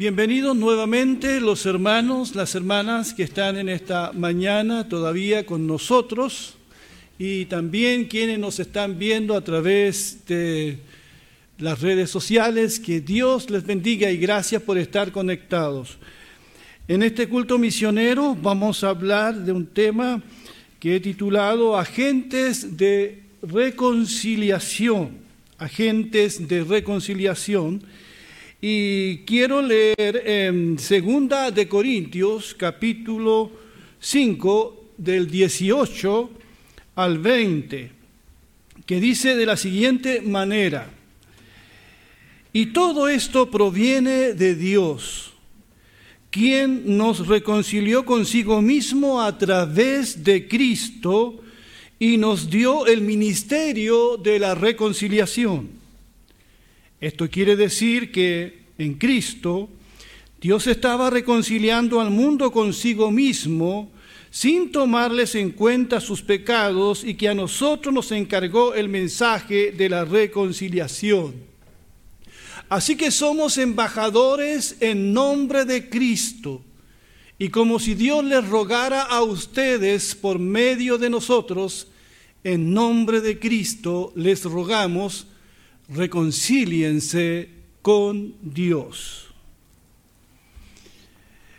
Bienvenidos nuevamente los hermanos, las hermanas que están en esta mañana todavía con nosotros y también quienes nos están viendo a través de las redes sociales. Que Dios les bendiga y gracias por estar conectados. En este culto misionero vamos a hablar de un tema que he titulado Agentes de Reconciliación. Agentes de Reconciliación y quiero leer en Segunda de Corintios, capítulo 5, del 18 al 20, que dice de la siguiente manera, y todo esto proviene de Dios, quien nos reconcilió consigo mismo a través de Cristo y nos dio el ministerio de la reconciliación esto quiere decir que en Cristo Dios estaba reconciliando al mundo consigo mismo sin tomarles en cuenta sus pecados y que a nosotros nos encargó el mensaje de la reconciliación. Así que somos embajadores en nombre de Cristo. Y como si Dios les rogara a ustedes por medio de nosotros, en nombre de Cristo les rogamos reconcíliense con Dios.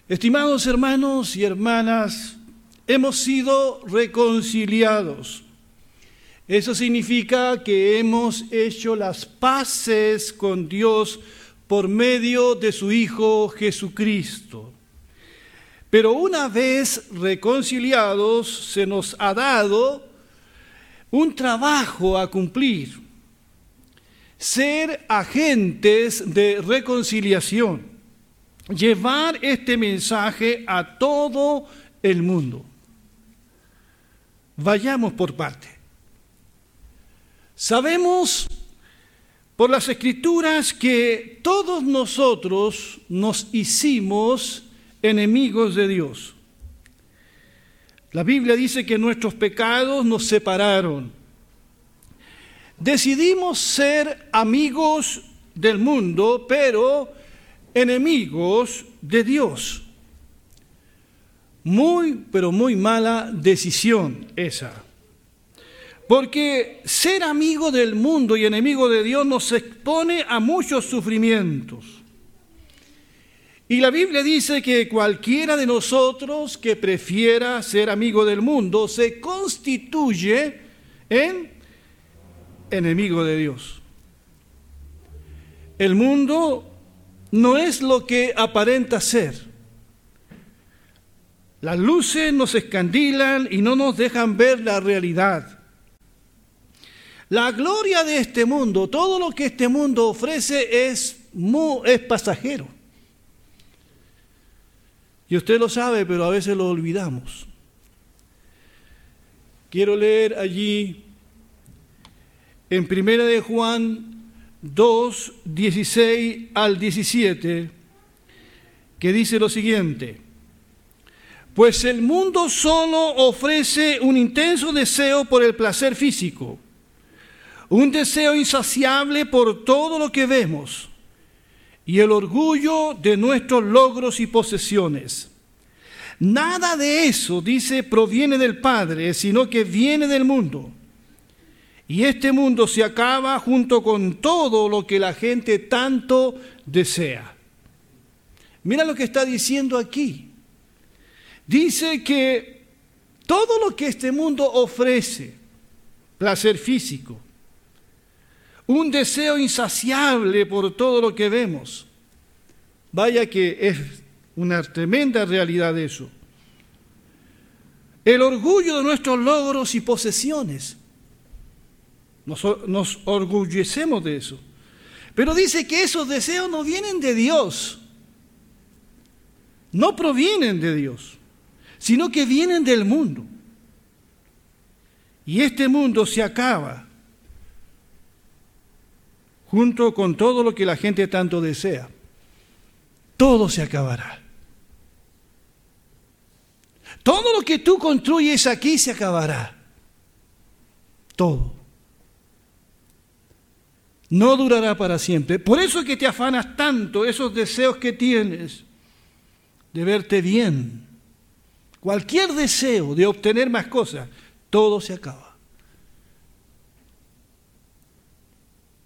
Estimados hermanos y hermanas, hemos sido reconciliados. Eso significa que hemos hecho las paces con Dios por medio de su Hijo Jesucristo. Pero una vez reconciliados, se nos ha dado un trabajo a cumplir ser agentes de reconciliación, llevar este mensaje a todo el mundo. Vayamos por parte. Sabemos por las escrituras que todos nosotros nos hicimos enemigos de Dios. La Biblia dice que nuestros pecados nos separaron decidimos ser amigos del mundo, pero enemigos de Dios. Muy, pero muy mala decisión esa. Porque ser amigo del mundo y enemigo de Dios nos expone a muchos sufrimientos. Y la Biblia dice que cualquiera de nosotros que prefiera ser amigo del mundo se constituye en enemigo de Dios. El mundo no es lo que aparenta ser. Las luces nos escandilan y no nos dejan ver la realidad. La gloria de este mundo, todo lo que este mundo ofrece es, es pasajero. Y usted lo sabe, pero a veces lo olvidamos. Quiero leer allí en Primera de Juan 2, 16 al 17, que dice lo siguiente, pues el mundo solo ofrece un intenso deseo por el placer físico, un deseo insaciable por todo lo que vemos y el orgullo de nuestros logros y posesiones. Nada de eso, dice, proviene del Padre, sino que viene del mundo. Y este mundo se acaba junto con todo lo que la gente tanto desea. Mira lo que está diciendo aquí. Dice que todo lo que este mundo ofrece, placer físico, un deseo insaciable por todo lo que vemos, vaya que es una tremenda realidad eso. El orgullo de nuestros logros y posesiones nos, orgullecemos de eso. Pero dice que esos deseos no vienen de Dios. No provienen de Dios, sino que vienen del mundo. Y este mundo se acaba junto con todo lo que la gente tanto desea. Todo se acabará. Todo lo que tú construyes aquí se acabará. Todo. No durará para siempre. Por eso es que te afanas tanto esos deseos que tienes de verte bien. Cualquier deseo de obtener más cosas, todo se acaba.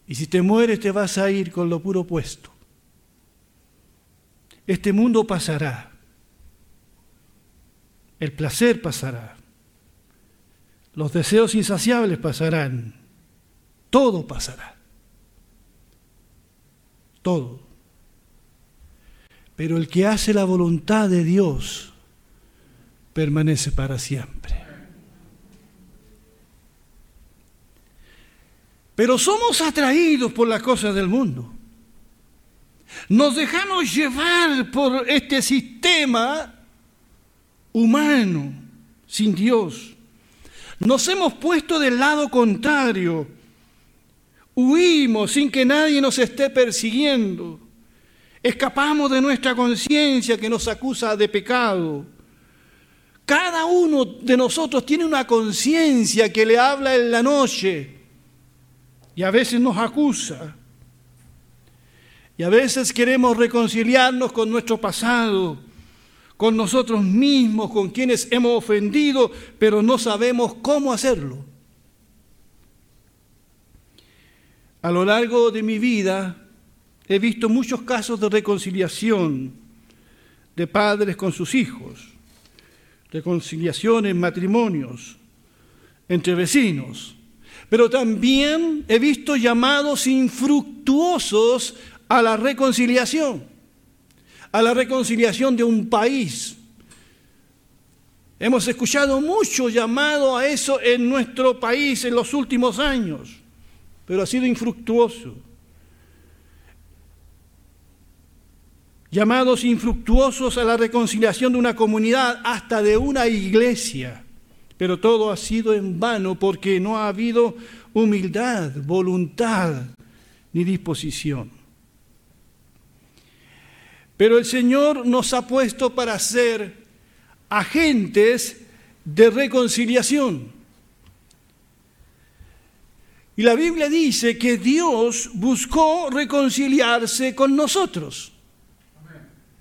Y si te mueres te vas a ir con lo puro opuesto. Este mundo pasará. El placer pasará. Los deseos insaciables pasarán. Todo pasará todo. Pero el que hace la voluntad de Dios permanece para siempre. Pero somos atraídos por las cosas del mundo. Nos dejamos llevar por este sistema humano sin Dios. Nos hemos puesto del lado contrario Huimos sin que nadie nos esté persiguiendo. Escapamos de nuestra conciencia que nos acusa de pecado. Cada uno de nosotros tiene una conciencia que le habla en la noche y a veces nos acusa. Y a veces queremos reconciliarnos con nuestro pasado, con nosotros mismos, con quienes hemos ofendido, pero no sabemos cómo hacerlo. A lo largo de mi vida he visto muchos casos de reconciliación de padres con sus hijos, reconciliación en matrimonios, entre vecinos, pero también he visto llamados infructuosos a la reconciliación, a la reconciliación de un país. Hemos escuchado mucho llamado a eso en nuestro país en los últimos años pero ha sido infructuoso. Llamados infructuosos a la reconciliación de una comunidad, hasta de una iglesia. Pero todo ha sido en vano porque no ha habido humildad, voluntad ni disposición. Pero el Señor nos ha puesto para ser agentes de reconciliación. Y la Biblia dice que Dios buscó reconciliarse con nosotros.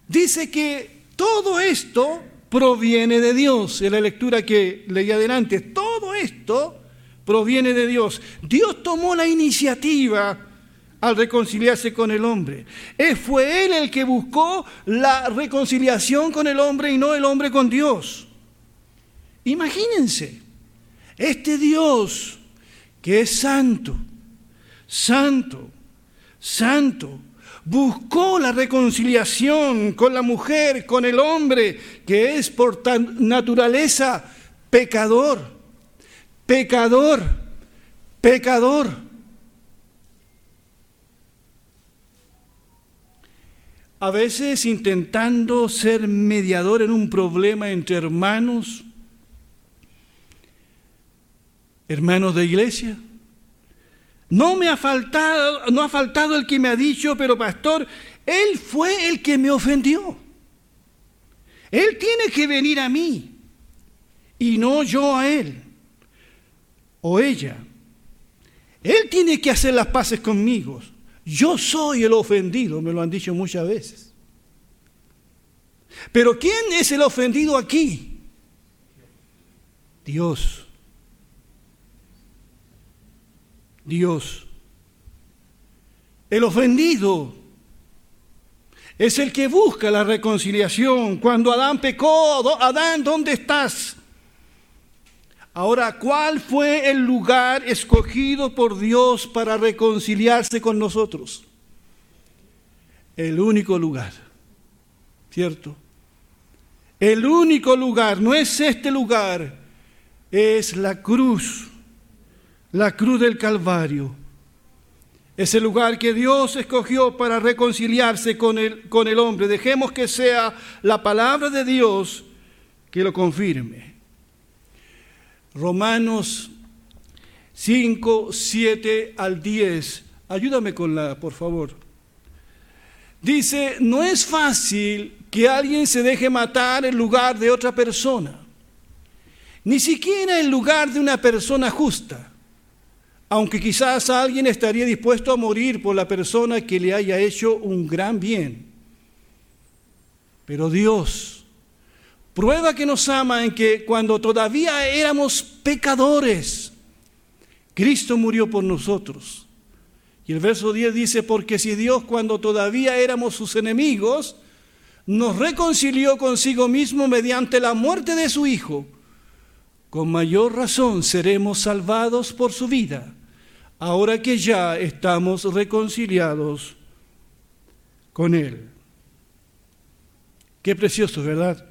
Dice que todo esto proviene de Dios. En la lectura que leí adelante, todo esto proviene de Dios. Dios tomó la iniciativa al reconciliarse con el hombre. Fue Él el que buscó la reconciliación con el hombre y no el hombre con Dios. Imagínense, este Dios que es santo, santo, santo, buscó la reconciliación con la mujer, con el hombre, que es por naturaleza pecador, pecador, pecador. A veces intentando ser mediador en un problema entre hermanos, hermanos de iglesia. No me ha faltado, no ha faltado el que me ha dicho, pero pastor, él fue el que me ofendió. Él tiene que venir a mí y no yo a él o ella. Él tiene que hacer las paces conmigo. Yo soy el ofendido, me lo han dicho muchas veces. Pero ¿quién es el ofendido aquí? Dios. Dios. El ofendido es el que busca la reconciliación. Cuando Adán pecó, Adán, ¿dónde estás? Ahora, ¿cuál fue el lugar escogido por Dios para reconciliarse con nosotros? El único lugar, ¿cierto? El único lugar, no es este lugar, es la cruz la cruz del Calvario. Ese lugar que Dios escogió para reconciliarse con el, con el hombre. Dejemos que sea la palabra de Dios que lo confirme. Romanos 5, 7 al 10. Ayúdame con la, por favor. Dice, no es fácil que alguien se deje matar en lugar de otra persona, ni siquiera en lugar de una persona justa aunque quizás alguien estaría dispuesto a morir por la persona que le haya hecho un gran bien. Pero Dios prueba que nos ama en que cuando todavía éramos pecadores, Cristo murió por nosotros. Y el verso 10 dice, porque si Dios cuando todavía éramos sus enemigos, nos reconcilió consigo mismo mediante la muerte de su Hijo, con mayor razón seremos salvados por su vida, ahora que ya estamos reconciliados con Él. Qué precioso, ¿verdad?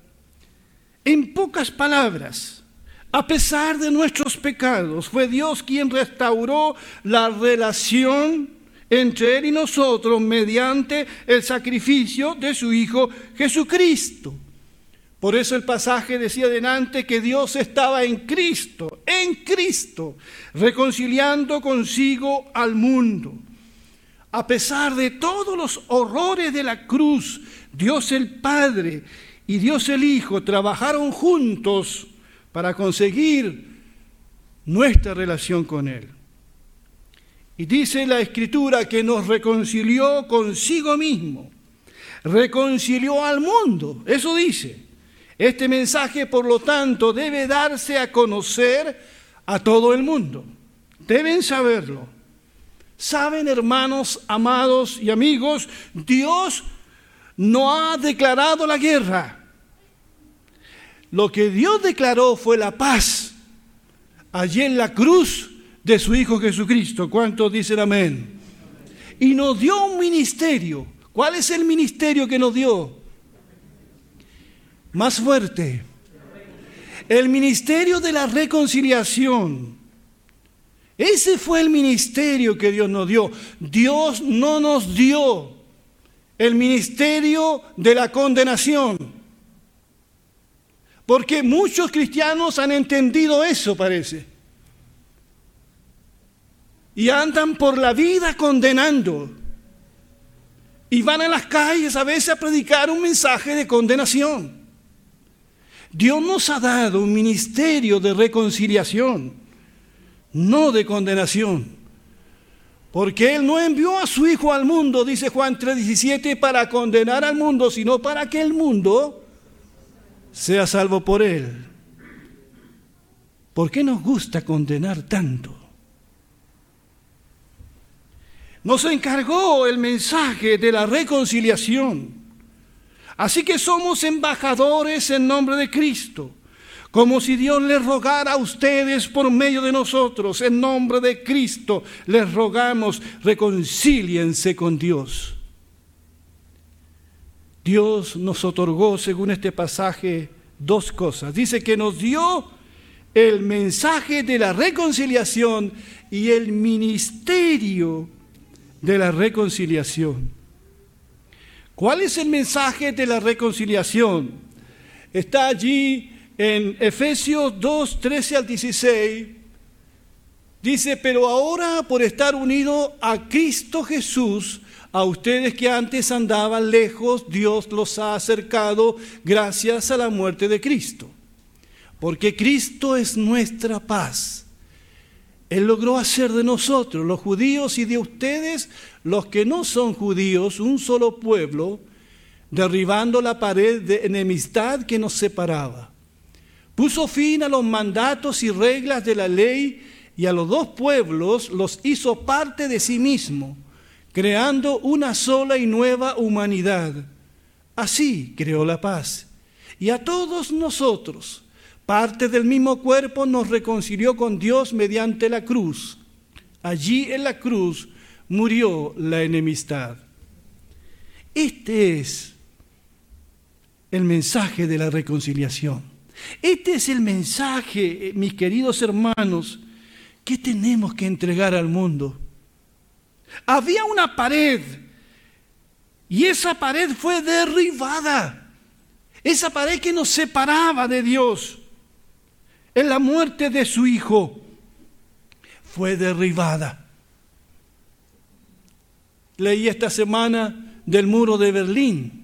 En pocas palabras, a pesar de nuestros pecados, fue Dios quien restauró la relación entre Él y nosotros mediante el sacrificio de su Hijo Jesucristo. Por eso el pasaje decía delante que Dios estaba en Cristo, en Cristo, reconciliando consigo al mundo. A pesar de todos los horrores de la cruz, Dios el Padre y Dios el Hijo trabajaron juntos para conseguir nuestra relación con Él. Y dice la Escritura que nos reconcilió consigo mismo, reconcilió al mundo, eso dice. Este mensaje, por lo tanto, debe darse a conocer a todo el mundo. Deben saberlo. Saben, hermanos, amados y amigos, Dios no ha declarado la guerra. Lo que Dios declaró fue la paz allí en la cruz de su Hijo Jesucristo. ¿Cuántos dicen amén? Y nos dio un ministerio. ¿Cuál es el ministerio que nos dio? Más fuerte. El ministerio de la reconciliación. Ese fue el ministerio que Dios nos dio. Dios no nos dio el ministerio de la condenación. Porque muchos cristianos han entendido eso, parece. Y andan por la vida condenando. Y van a las calles a veces a predicar un mensaje de condenación. Dios nos ha dado un ministerio de reconciliación, no de condenación. Porque Él no envió a su Hijo al mundo, dice Juan 3:17, para condenar al mundo, sino para que el mundo sea salvo por Él. ¿Por qué nos gusta condenar tanto? Nos encargó el mensaje de la reconciliación. Así que somos embajadores en nombre de Cristo como si Dios les rogara a ustedes por medio de nosotros, en nombre de Cristo, les rogamos, reconcíliense con Dios. Dios nos otorgó, según este pasaje, dos cosas. Dice que nos dio el mensaje de la reconciliación y el ministerio de la reconciliación. ¿Cuál es el mensaje de la reconciliación? Está allí en Efesios 2, 13 al 16, dice, pero ahora por estar unido a Cristo Jesús, a ustedes que antes andaban lejos, Dios los ha acercado gracias a la muerte de Cristo. Porque Cristo es nuestra paz. Él logró hacer de nosotros, los judíos y de ustedes, los que no son judíos, un solo pueblo, derribando la pared de enemistad que nos separaba Puso fin a los mandatos y reglas de la ley y a los dos pueblos los hizo parte de sí mismo, creando una sola y nueva humanidad. Así creó la paz. Y a todos nosotros, parte del mismo cuerpo, nos reconcilió con Dios mediante la cruz. Allí en la cruz murió la enemistad. Este es el mensaje de la reconciliación. Este es el mensaje, eh, mis queridos hermanos, que tenemos que entregar al mundo. Había una pared y esa pared fue derribada. Esa pared que nos separaba de Dios en la muerte de su Hijo fue derribada. Leí esta semana del muro de Berlín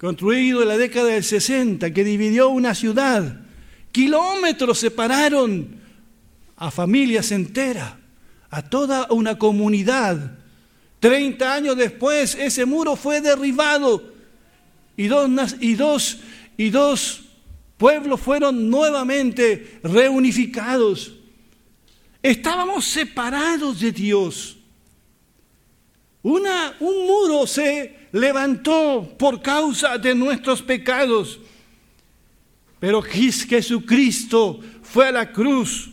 construido en la década del 60, que dividió una ciudad. Kilómetros separaron a familias enteras, a toda una comunidad. Treinta años después ese muro fue derribado y dos, y dos, y dos pueblos fueron nuevamente reunificados. Estábamos separados de Dios. Una, un muro se levantó por causa de nuestros pecados. Pero Jesucristo fue a la cruz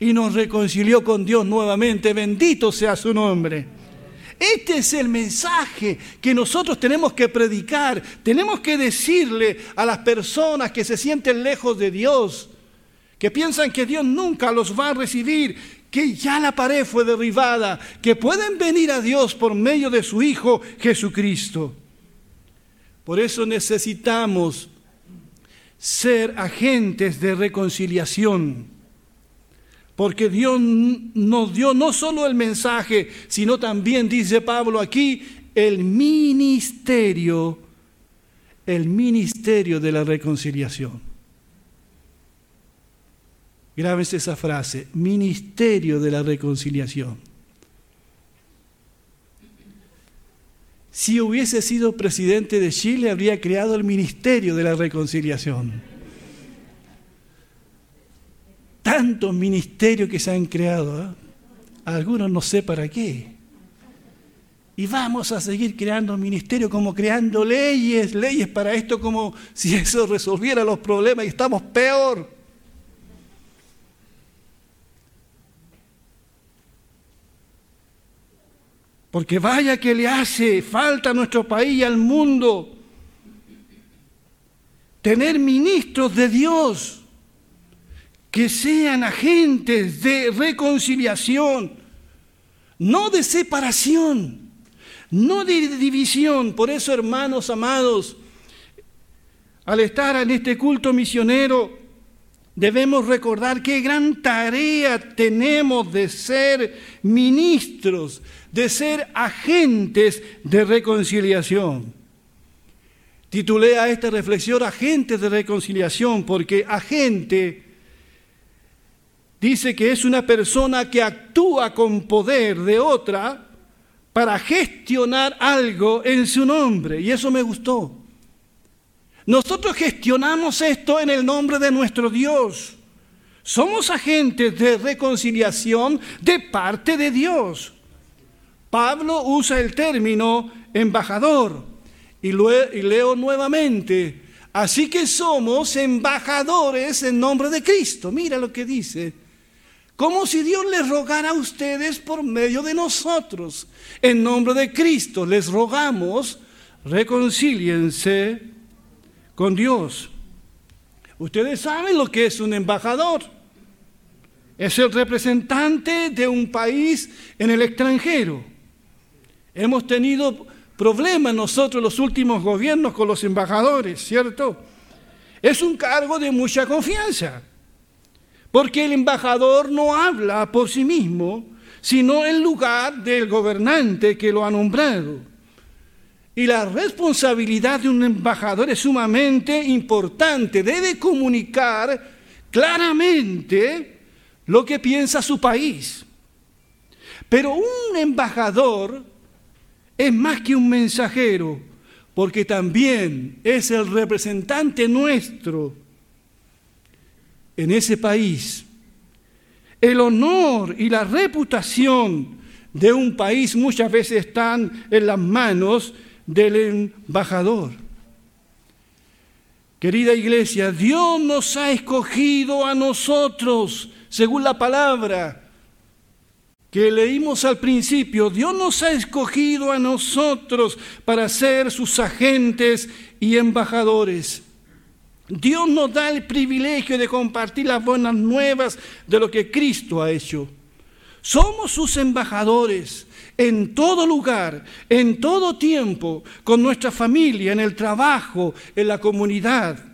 y nos reconcilió con Dios nuevamente. Bendito sea su nombre. Este es el mensaje que nosotros tenemos que predicar. Tenemos que decirle a las personas que se sienten lejos de Dios, que piensan que Dios nunca los va a recibir, que ya la pared fue derribada, que pueden venir a Dios por medio de su Hijo Jesucristo. Por eso necesitamos ser agentes de reconciliación porque Dios nos dio no solo el mensaje, sino también, dice Pablo aquí, el ministerio, el ministerio de la reconciliación. Grábense esa frase, ministerio de la reconciliación. Si hubiese sido presidente de Chile, habría creado el ministerio de la reconciliación tantos ministerios que se han creado, ¿eh? algunos no sé para qué. Y vamos a seguir creando ministerios como creando leyes, leyes para esto como si eso resolviera los problemas y estamos peor. Porque vaya que le hace falta a nuestro país y al mundo tener ministros de Dios que sean agentes de reconciliación, no de separación, no de división. Por eso, hermanos amados, al estar en este culto misionero, debemos recordar qué gran tarea tenemos de ser ministros, de ser agentes de reconciliación. Titulé a esta reflexión Agentes de Reconciliación, porque agente dice que es una persona que actúa con poder de otra para gestionar algo en su nombre. Y eso me gustó. Nosotros gestionamos esto en el nombre de nuestro Dios. Somos agentes de reconciliación de parte de Dios. Pablo usa el término embajador y, leo nuevamente. Así que somos embajadores en nombre de Cristo. Mira lo que dice como si Dios les rogara a ustedes por medio de nosotros. En nombre de Cristo les rogamos, reconcíliense con Dios. Ustedes saben lo que es un embajador. Es el representante de un país en el extranjero. Hemos tenido problemas nosotros los últimos gobiernos con los embajadores, ¿cierto? Es un cargo de mucha confianza. Porque el embajador no habla por sí mismo, sino en lugar del gobernante que lo ha nombrado. Y la responsabilidad de un embajador es sumamente importante. Debe comunicar claramente lo que piensa su país. Pero un embajador es más que un mensajero, porque también es el representante nuestro en ese país. El honor y la reputación de un país muchas veces están en las manos del embajador. Querida iglesia, Dios nos ha escogido a nosotros, según la palabra que leímos al principio. Dios nos ha escogido a nosotros para ser sus agentes y embajadores. Dios nos da el privilegio de compartir las buenas nuevas de lo que Cristo ha hecho. Somos sus embajadores en todo lugar, en todo tiempo, con nuestra familia, en el trabajo, en la comunidad.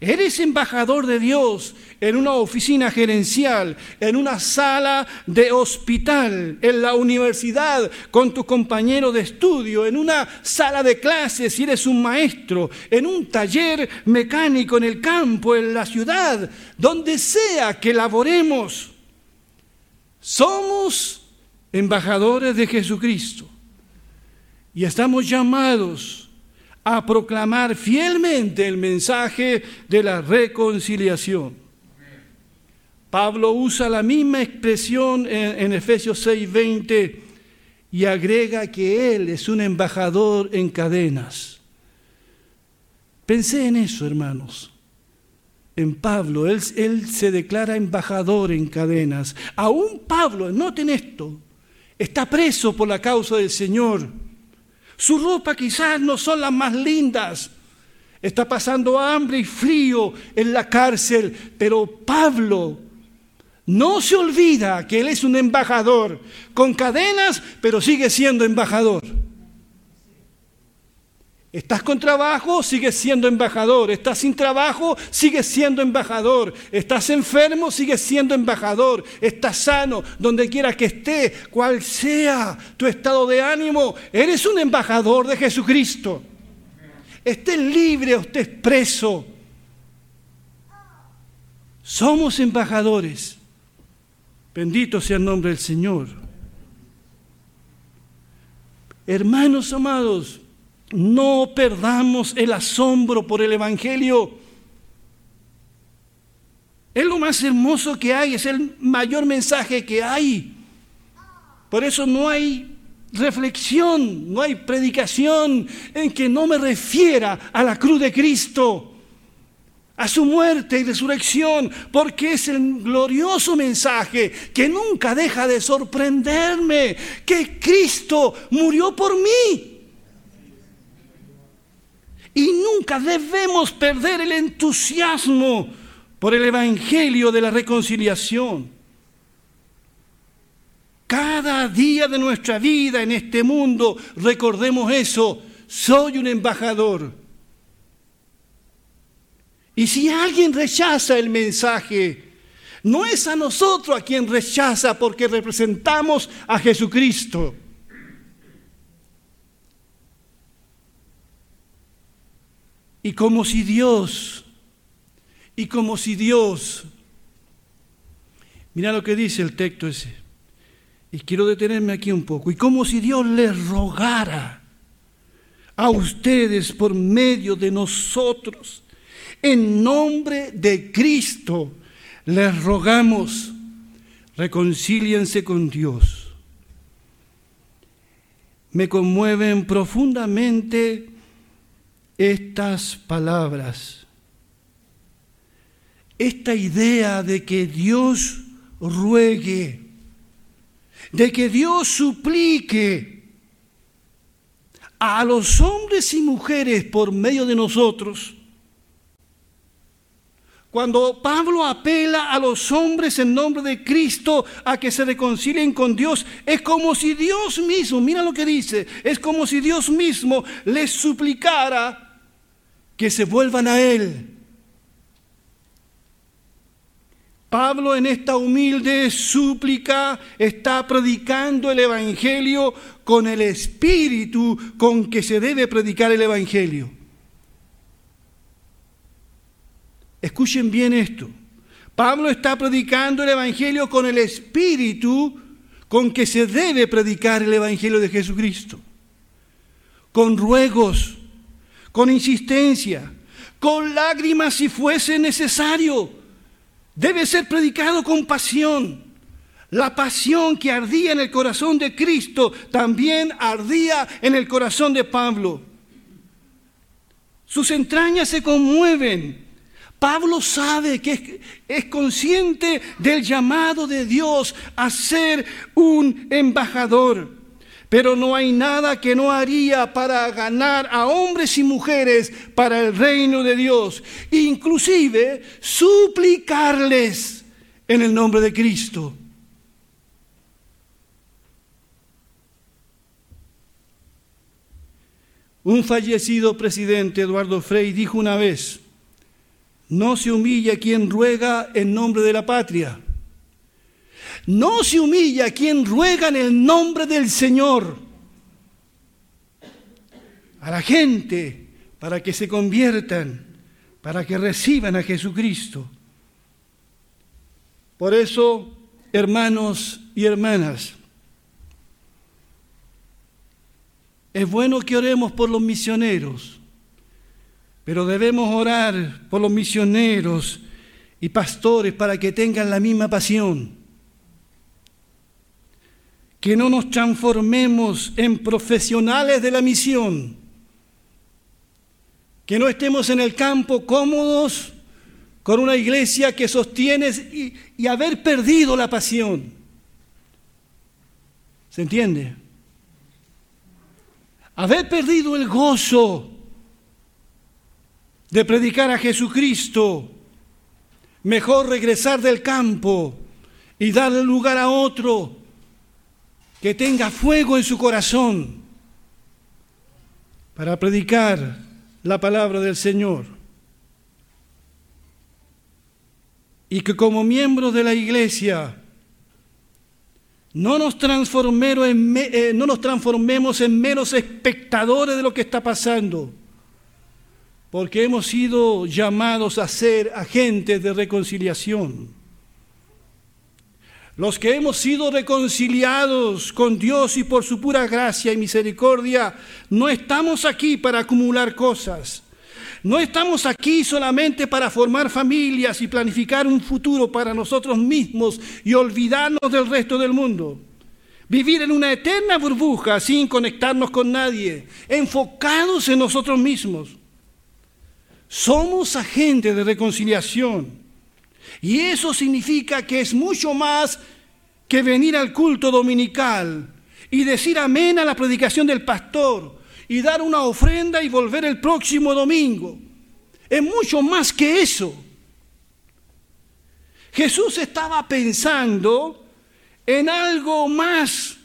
Eres embajador de Dios en una oficina gerencial, en una sala de hospital, en la universidad, con tu compañero de estudio, en una sala de clases si eres un maestro, en un taller mecánico en el campo, en la ciudad, donde sea que laboremos. Somos embajadores de Jesucristo. Y estamos llamados a proclamar fielmente el mensaje de la reconciliación. Pablo usa la misma expresión en, en Efesios 6:20 y agrega que él es un embajador en cadenas. Pensé en eso, hermanos. En Pablo, él, él se declara embajador en cadenas. Aún Pablo, noten esto, está preso por la causa del Señor. Su ropa quizás no son las más lindas. Está pasando hambre y frío en la cárcel, pero Pablo no se olvida que él es un embajador con cadenas, pero sigue siendo embajador. Estás con trabajo, sigues siendo embajador. Estás sin trabajo, sigues siendo embajador. Estás enfermo, sigues siendo embajador. Estás sano, donde quiera que esté, cual sea tu estado de ánimo, eres un embajador de Jesucristo. Estés libre o estés preso. Somos embajadores. Bendito sea el nombre del Señor. Hermanos amados, no perdamos el asombro por el Evangelio. Es lo más hermoso que hay, es el mayor mensaje que hay. Por eso no hay reflexión, no hay predicación en que no me refiera a la cruz de Cristo, a su muerte y resurrección, porque es el glorioso mensaje que nunca deja de sorprenderme, que Cristo murió por mí y nunca debemos perder el entusiasmo por el Evangelio de la reconciliación. Cada día de nuestra vida en este mundo, recordemos eso, soy un embajador. Y si alguien rechaza el mensaje, no es a nosotros a quien rechaza porque representamos a Jesucristo. Y como si Dios, y como si Dios, mira lo que dice el texto ese, y quiero detenerme aquí un poco, y como si Dios les rogara a ustedes por medio de nosotros, en nombre de Cristo, les rogamos, reconcíliense con Dios. Me conmueven profundamente estas palabras, esta idea de que Dios ruegue, de que Dios suplique a los hombres y mujeres por medio de nosotros, cuando Pablo apela a los hombres en nombre de Cristo a que se reconcilien con Dios, es como si Dios mismo, mira lo que dice, es como si Dios mismo les suplicara que se vuelvan a Él. Pablo en esta humilde súplica está predicando el Evangelio con el espíritu con que se debe predicar el Evangelio. Escuchen bien esto. Pablo está predicando el Evangelio con el espíritu con que se debe predicar el Evangelio de Jesucristo. Con ruegos, con insistencia, con lágrimas si fuese necesario. Debe ser predicado con pasión. La pasión que ardía en el corazón de Cristo también ardía en el corazón de Pablo. Sus entrañas se conmueven. Pablo sabe que es, consciente del llamado de Dios a ser un embajador. Pero no hay nada que no haría para ganar a hombres y mujeres para el reino de Dios. Inclusive suplicarles en el nombre de Cristo. Un fallecido presidente, Eduardo Frei, dijo una vez, no se humilla quien ruega en nombre de la patria no se humilla quien ruega en el nombre del Señor a la gente para que se conviertan, para que reciban a Jesucristo. Por eso, hermanos y hermanas, Es bueno que oremos por los misioneros, pero debemos orar por los misioneros y pastores para que tengan la misma pasión. Que no nos transformemos en profesionales de la misión. Que no estemos en el campo cómodos con una iglesia que sostiene y, y haber perdido la pasión. ¿Se entiende? haber perdido el gozo de predicar a Jesucristo, mejor regresar del campo y darle lugar a otro que tenga fuego en su corazón para predicar la palabra del Señor. Y que como miembros de la iglesia no nos, transformemos en, eh, no nos transformemos en meros espectadores de lo que está pasando, porque hemos sido llamados a ser agentes de reconciliación. Los que hemos sido reconciliados con Dios y por su pura gracia y misericordia, no estamos aquí para acumular cosas. No estamos aquí solamente para formar familias y planificar un futuro para nosotros mismos y olvidarnos del resto del mundo. Vivir en una eterna burbuja sin conectarnos con nadie, enfocados en nosotros mismos. Somos agentes de reconciliación. Y eso significa que es mucho más que venir al culto dominical y decir amén a la predicación del pastor y dar una ofrenda y volver el próximo domingo. Es mucho más que eso. Jesús estaba pensando en algo más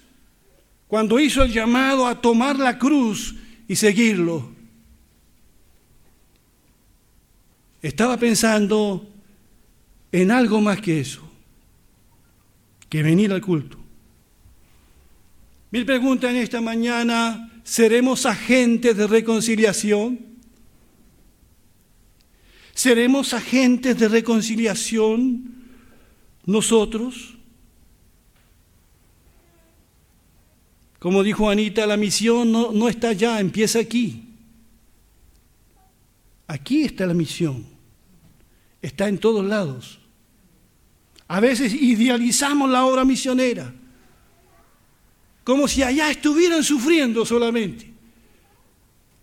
cuando hizo el llamado a tomar la cruz y seguirlo. Estaba pensando en algo más que eso, que venir al culto. Mi pregunta en esta mañana ¿Seremos agentes de reconciliación? ¿Seremos agentes de reconciliación nosotros? Como dijo Anita, la misión no, no está allá, empieza aquí. Aquí está la misión. Está en todos lados. A veces idealizamos la obra misionera como si allá estuvieran sufriendo solamente.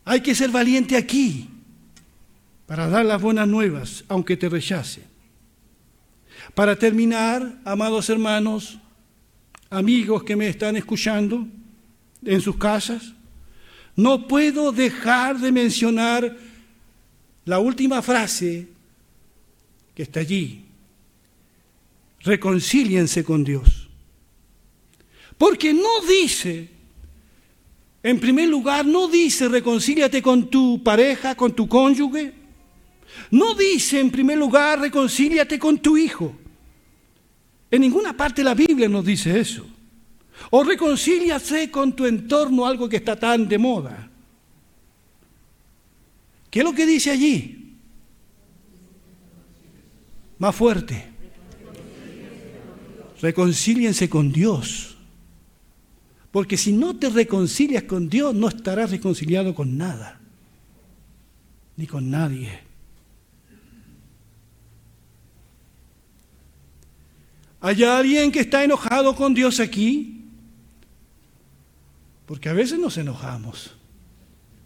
Hay que ser valiente aquí para dar las buenas nuevas, aunque te rechacen. Para terminar, amados hermanos, amigos que me están escuchando en sus casas, no puedo dejar de mencionar la última frase que está allí. Reconcíliense con Dios. Porque no dice, en primer lugar, no dice reconcíliate con tu pareja, con tu cónyuge. No dice, en primer lugar, reconcíliate con tu hijo. En ninguna parte de la Biblia nos dice eso. O reconcíliate con tu entorno, algo que está tan de moda. ¿Qué es lo que dice allí? Más fuerte. Reconcíliense con Dios. Porque si no te reconcilias con Dios, no estarás reconciliado con nada, ni con nadie. ¿Hay alguien que está enojado con Dios aquí? Porque a veces nos enojamos.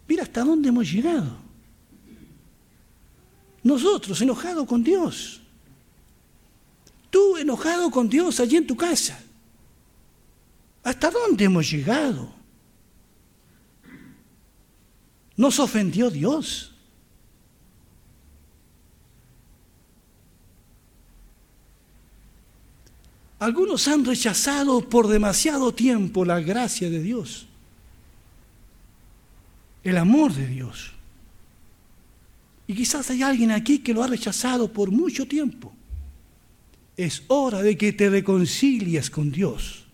Mira hasta dónde hemos llegado. Nosotros enojados con Dios. Tú enojado con Dios allí en tu casa. ¿Hasta dónde hemos llegado? Nos ofendió Dios. Algunos han rechazado por demasiado tiempo la gracia de Dios, el amor de Dios. Y quizás hay alguien aquí que lo ha rechazado por mucho tiempo. Es hora de que te reconcilies con Dios.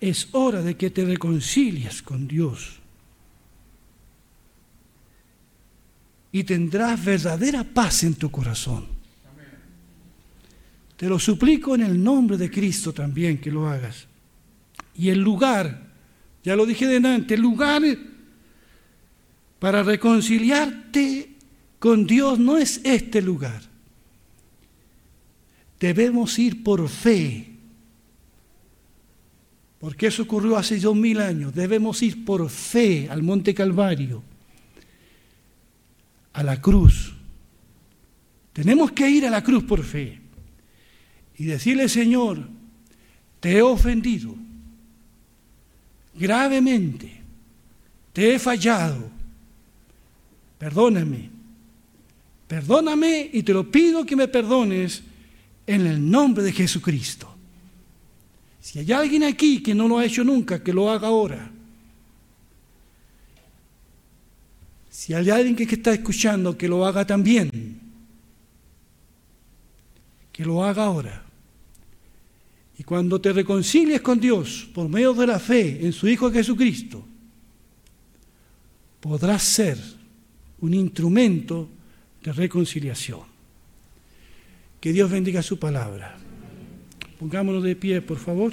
Es hora de que te reconcilies con Dios. Y tendrás verdadera paz en tu corazón. Te lo suplico en el nombre de Cristo también que lo hagas. Y el lugar ya lo dije delante, el lugar para reconciliarte con Dios no es este lugar. Debemos ir por fe. Porque eso ocurrió hace dos mil años. Debemos ir por fe al Monte Calvario, a la cruz. Tenemos que ir a la cruz por fe y decirle, Señor, te he ofendido gravemente, te he fallado, perdóname, perdóname y te lo pido que me perdones en el nombre de Jesucristo. Si hay alguien aquí que no lo ha hecho nunca, que lo haga ahora. Si hay alguien que está escuchando, que lo haga también. Que lo haga ahora. Y cuando te reconcilies con Dios por medio de la fe en su Hijo Jesucristo, podrás ser un instrumento de reconciliación. Que Dios bendiga su palabra. Pongámonos de pie, por favor.